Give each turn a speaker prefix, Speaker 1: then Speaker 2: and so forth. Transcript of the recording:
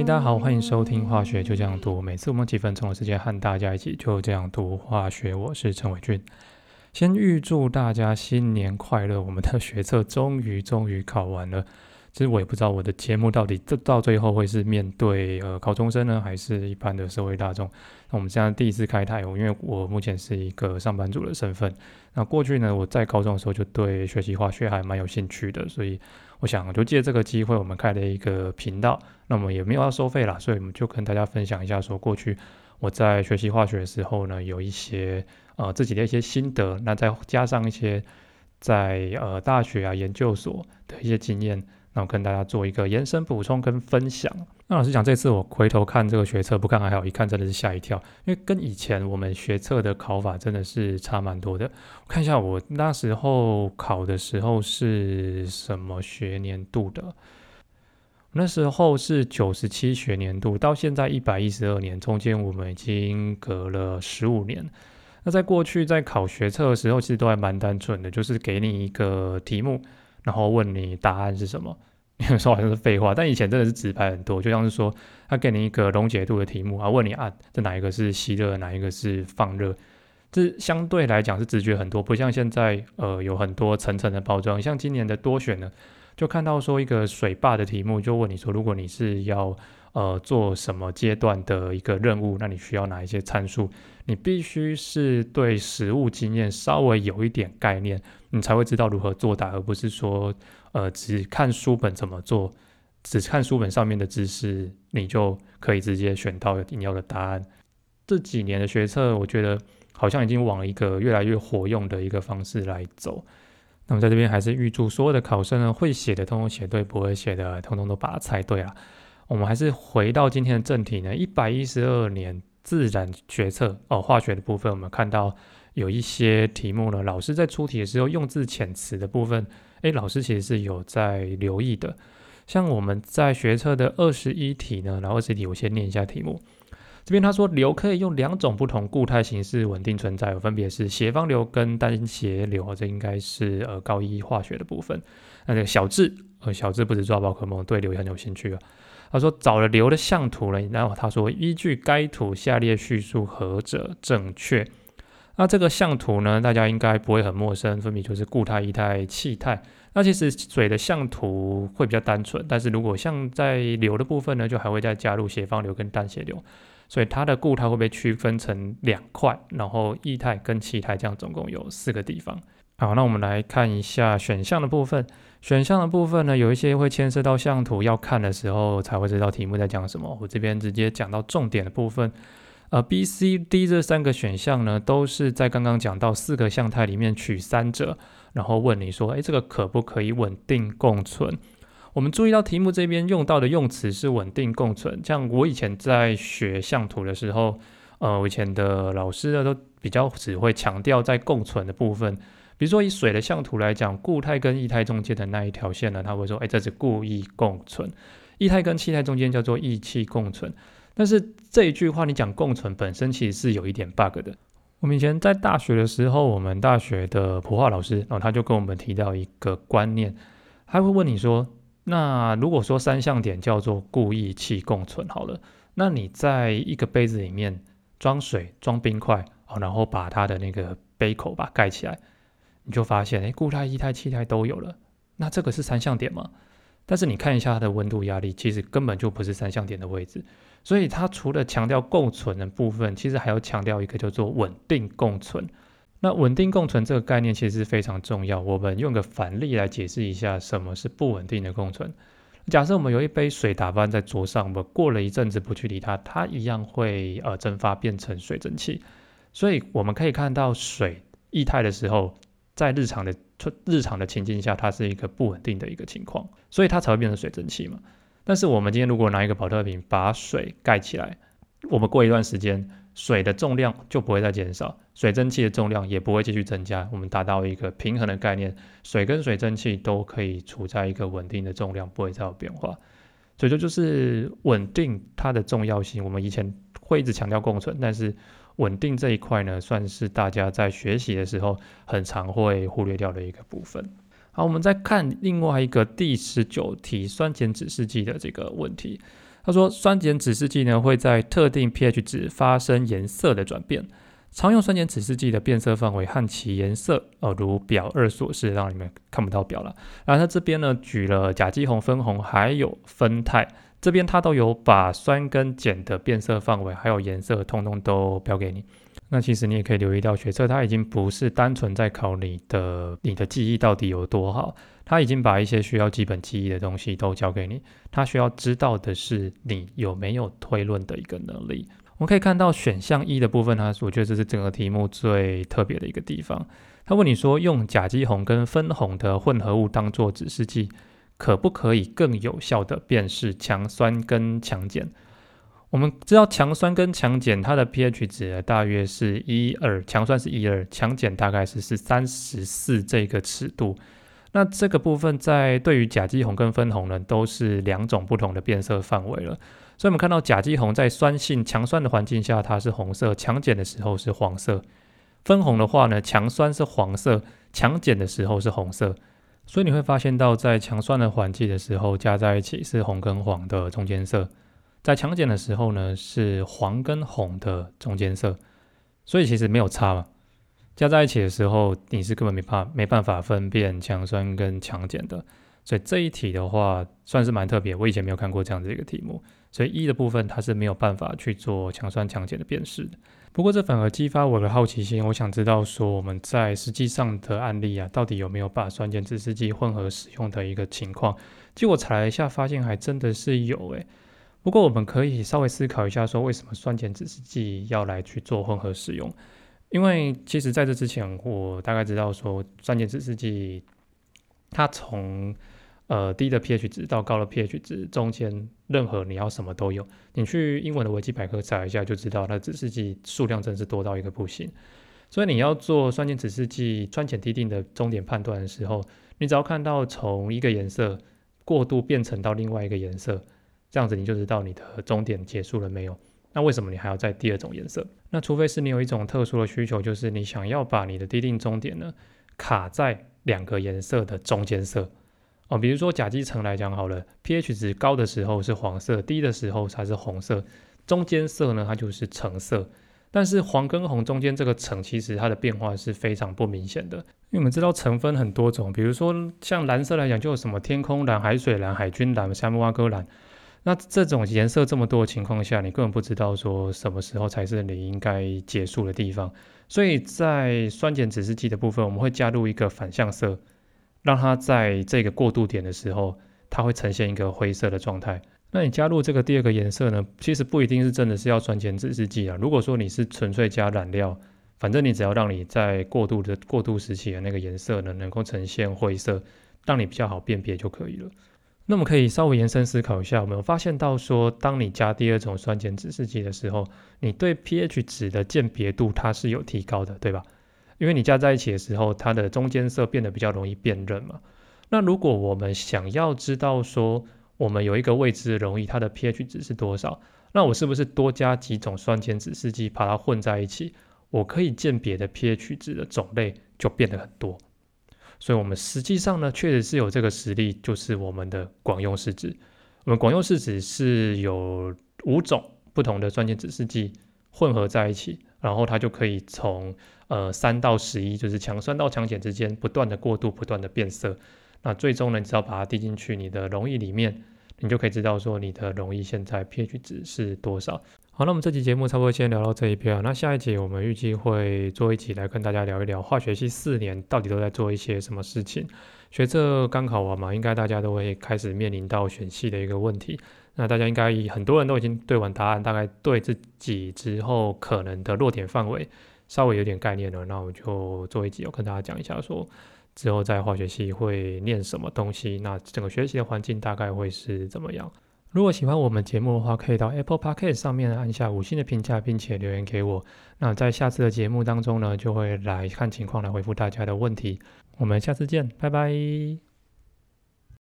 Speaker 1: 大家好，欢迎收听化学就这样读。每次我们几分钟的时间和大家一起就这样读化学，我是陈伟俊。先预祝大家新年快乐！我们的学测终于终于考完了。其实我也不知道我的节目到底这到最后会是面对呃高中生呢，还是一般的社会大众。那我们现在第一次开台，因为我目前是一个上班族的身份。那过去呢，我在高中的时候就对学习化学还蛮有兴趣的，所以我想就借这个机会，我们开了一个频道。那么也没有要收费啦，所以我们就跟大家分享一下，说过去我在学习化学的时候呢，有一些呃自己的一些心得，那再加上一些在呃大学啊研究所的一些经验。那我跟大家做一个延伸补充跟分享。那老实讲，这次我回头看这个学测，不看还好，一看真的是吓一跳，因为跟以前我们学测的考法真的是差蛮多的。我看一下，我那时候考的时候是什么学年度的？那时候是九十七学年度，到现在一百一十二年，中间我们已经隔了十五年。那在过去在考学测的时候，其实都还蛮单纯的，就是给你一个题目。然后问你答案是什么？有时候好像是废话，但以前真的是直白很多，就像是说他给你一个溶解度的题目啊，问你啊，这哪一个是吸热，哪一个是放热？这相对来讲是直觉很多，不像现在呃有很多层层的包装。像今年的多选呢，就看到说一个水坝的题目，就问你说，如果你是要呃做什么阶段的一个任务，那你需要哪一些参数？你必须是对实物经验稍微有一点概念，你才会知道如何作答，而不是说，呃，只看书本怎么做，只看书本上面的知识，你就可以直接选到你要的答案。这几年的学测，我觉得好像已经往一个越来越活用的一个方式来走。那么在这边还是预祝所有的考生呢，会写的通通写对，不会写的通通都把它猜对了。我们还是回到今天的正题呢，一百一十二年。自然学测哦，化学的部分，我们看到有一些题目呢，老师在出题的时候用字遣词的部分，诶，老师其实是有在留意的。像我们在学测的二十一题呢，然后二十题我先念一下题目。这边他说硫可以用两种不同固态形式稳定存在，分别是斜方硫跟单斜硫，这应该是呃高一化学的部分。那这个小智，呃小智不止抓宝可梦，对硫很有兴趣啊。他说找了硫的相图了，然后他说依据该图下列叙述何者正确？那这个相图呢，大家应该不会很陌生，分别就是固态、液态、气态。那其实水的相图会比较单纯，但是如果像在硫的部分呢，就还会再加入斜方硫跟单斜硫，所以它的固态会被区分成两块，然后液态跟气态这样总共有四个地方。好，那我们来看一下选项的部分。选项的部分呢，有一些会牵涉到相图，要看的时候才会知道题目在讲什么。我这边直接讲到重点的部分。呃，B、C、D 这三个选项呢，都是在刚刚讲到四个相态里面取三者，然后问你说，哎，这个可不可以稳定共存？我们注意到题目这边用到的用词是稳定共存。像我以前在学相图的时候，呃，我以前的老师呢，都比较只会强调在共存的部分。比如说以水的相图来讲，固态跟液态中间的那一条线呢，他会说，哎，这是固液共存。液态跟气态中间叫做液气共存。但是这一句话你讲共存本身其实是有一点 bug 的。我们以前在大学的时候，我们大学的普化老师，然后他就跟我们提到一个观念，他会问你说，那如果说三项点叫做固液气共存好了，那你在一个杯子里面装水、装冰块，然后把它的那个杯口把盖起来。你就发现，哎，固态、液态、气态都有了，那这个是三项点吗？但是你看一下它的温度、压力，其实根本就不是三项点的位置。所以它除了强调共存的部分，其实还要强调一个叫做稳定共存。那稳定共存这个概念其实是非常重要。我们用个反例来解释一下什么是不稳定的共存。假设我们有一杯水打翻在桌上，我们过了一阵子不去理它，它一样会呃蒸发变成水蒸气。所以我们可以看到水液态的时候。在日常的日常的情境下，它是一个不稳定的一个情况，所以它才会变成水蒸气嘛。但是我们今天如果拿一个保特瓶把水盖起来，我们过一段时间，水的重量就不会再减少，水蒸气的重量也不会继续增加，我们达到一个平衡的概念，水跟水蒸气都可以处在一个稳定的重量，不会再有变化。所以这就是稳定它的重要性。我们以前会一直强调共存，但是。稳定这一块呢，算是大家在学习的时候很常会忽略掉的一个部分。好，我们再看另外一个第十九题酸碱指示剂的这个问题。他说，酸碱指示剂呢会在特定 pH 值发生颜色的转变。常用酸碱指示剂的变色范围和其颜色，呃，如表二所示，让你们看不到表了。然后它这边呢举了甲基红、分红还有酚酞，这边它都有把酸跟碱的变色范围还有颜色通通都标给你。那其实你也可以留意到，学测它已经不是单纯在考你的你的记忆到底有多好，它已经把一些需要基本记忆的东西都交给你。它需要知道的是你有没有推论的一个能力。我们可以看到选项一的部分，它我觉得这是整个题目最特别的一个地方。他问你说，用甲基红跟分红的混合物当做指示剂，可不可以更有效的辨识强酸跟强碱？我们知道强酸跟强碱它的 pH 值大约是一二，强酸是一二，强碱大概是是三十四这个尺度。那这个部分在对于甲基红跟分红呢，都是两种不同的变色范围了。所以，我们看到甲基红在酸性强酸的环境下，它是红色；强碱的时候是黄色。分红的话呢，强酸是黄色，强碱的时候是红色。所以你会发现到，在强酸的环境的时候，加在一起是红跟黄的中间色；在强碱的时候呢，是黄跟红的中间色。所以其实没有差嘛。加在一起的时候，你是根本没法没办法分辨强酸跟强碱的。所以这一题的话，算是蛮特别，我以前没有看过这样的一个题目。所以一的部分它是没有办法去做强酸强碱的辨识的。不过这反而激发我的好奇心，我想知道说我们在实际上的案例啊，到底有没有把酸碱指示剂混合使用的一个情况？结果查了一下，发现还真的是有诶。不过我们可以稍微思考一下，说为什么酸碱指示剂要来去做混合使用？因为其实在这之前，我大概知道说酸碱指示剂它从呃，低的 pH 值到高的 pH 值中间，任何你要什么都有。你去英文的维基百科查一下就知道，它指示剂数量真是多到一个不行。所以你要做酸碱指示剂酸碱滴定的终点判断的时候，你只要看到从一个颜色过渡变成到另外一个颜色，这样子你就知道你的终点结束了没有。那为什么你还要在第二种颜色？那除非是你有一种特殊的需求，就是你想要把你的滴定终点呢卡在两个颜色的中间色。哦，比如说甲基层来讲好了，pH 值高的时候是黄色，低的时候才是红色，中间色呢它就是橙色。但是黄跟红中间这个橙其实它的变化是非常不明显的，因为我们知道橙分很多种，比如说像蓝色来讲就有什么天空蓝、海水蓝、海军蓝、沙漠蛙哥蓝。那这种颜色这么多的情况下，你根本不知道说什么时候才是你应该结束的地方。所以在酸碱指示剂的部分，我们会加入一个反向色。让它在这个过渡点的时候，它会呈现一个灰色的状态。那你加入这个第二个颜色呢？其实不一定是真的是要酸碱指示剂啊。如果说你是纯粹加染料，反正你只要让你在过渡的过渡时期的那个颜色呢，能够呈现灰色，让你比较好辨别就可以了。那么可以稍微延伸思考一下，我们发现到说，当你加第二种酸碱指示剂的时候，你对 pH 值的鉴别度它是有提高的，对吧？因为你加在一起的时候，它的中间色变得比较容易辨认嘛。那如果我们想要知道说，我们有一个未知的溶液，它的 pH 值是多少，那我是不是多加几种酸碱指示剂把它混在一起，我可以鉴别的 pH 值的种类就变得很多。所以，我们实际上呢，确实是有这个实力，就是我们的广用试纸。我们广用试纸是有五种不同的酸碱指示剂混合在一起。然后它就可以从呃三到十一，就是强酸到强碱之间不断的过渡，不断的变色。那最终呢，你只要把它滴进去你的溶液里面，你就可以知道说你的溶液现在 pH 值是多少。好，那我们这期节目差不多先聊到这一边啊。那下一节我们预计会做一集来跟大家聊一聊化学系四年到底都在做一些什么事情。学这刚考完嘛，应该大家都会开始面临到选系的一个问题。那大家应该很多人都已经对完答案，大概对自己之后可能的落点范围稍微有点概念了。那我就做一集，我跟大家讲一下，说之后在化学系会念什么东西，那整个学习的环境大概会是怎么样。如果喜欢我们节目的话，可以到 Apple Podcast 上面按下五星的评价，并且留言给我。那在下次的节目当中呢，就会来看情况来回复大家的问题。我们下次见，拜拜。